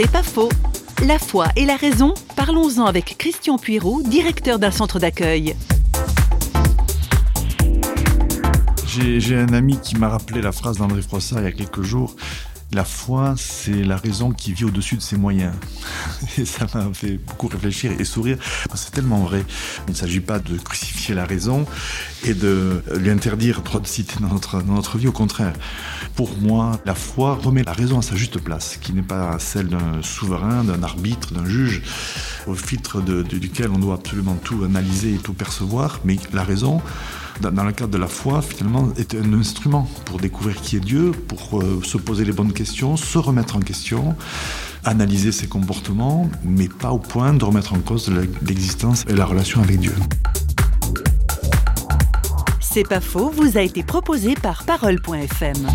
C'est pas faux. La foi et la raison, parlons-en avec Christian Puiroux, directeur d'un centre d'accueil. J'ai un ami qui m'a rappelé la phrase d'André Froissart il y a quelques jours. La foi, c'est la raison qui vit au-dessus de ses moyens. Et ça m'a fait beaucoup réfléchir et sourire. C'est tellement vrai. Il ne s'agit pas de crucifier la raison et de lui interdire de citer dans notre, dans notre vie. Au contraire, pour moi, la foi remet la raison à sa juste place, qui n'est pas celle d'un souverain, d'un arbitre, d'un juge, au filtre duquel on doit absolument tout analyser et tout percevoir. Mais la raison, dans le cadre de la foi, finalement, est un instrument pour découvrir qui est Dieu, pour euh, se poser les bonnes questions, se remettre en question, analyser ses comportements, mais pas au point de remettre en cause l'existence et la relation avec Dieu. C'est pas faux, vous a été proposé par Parole.fm.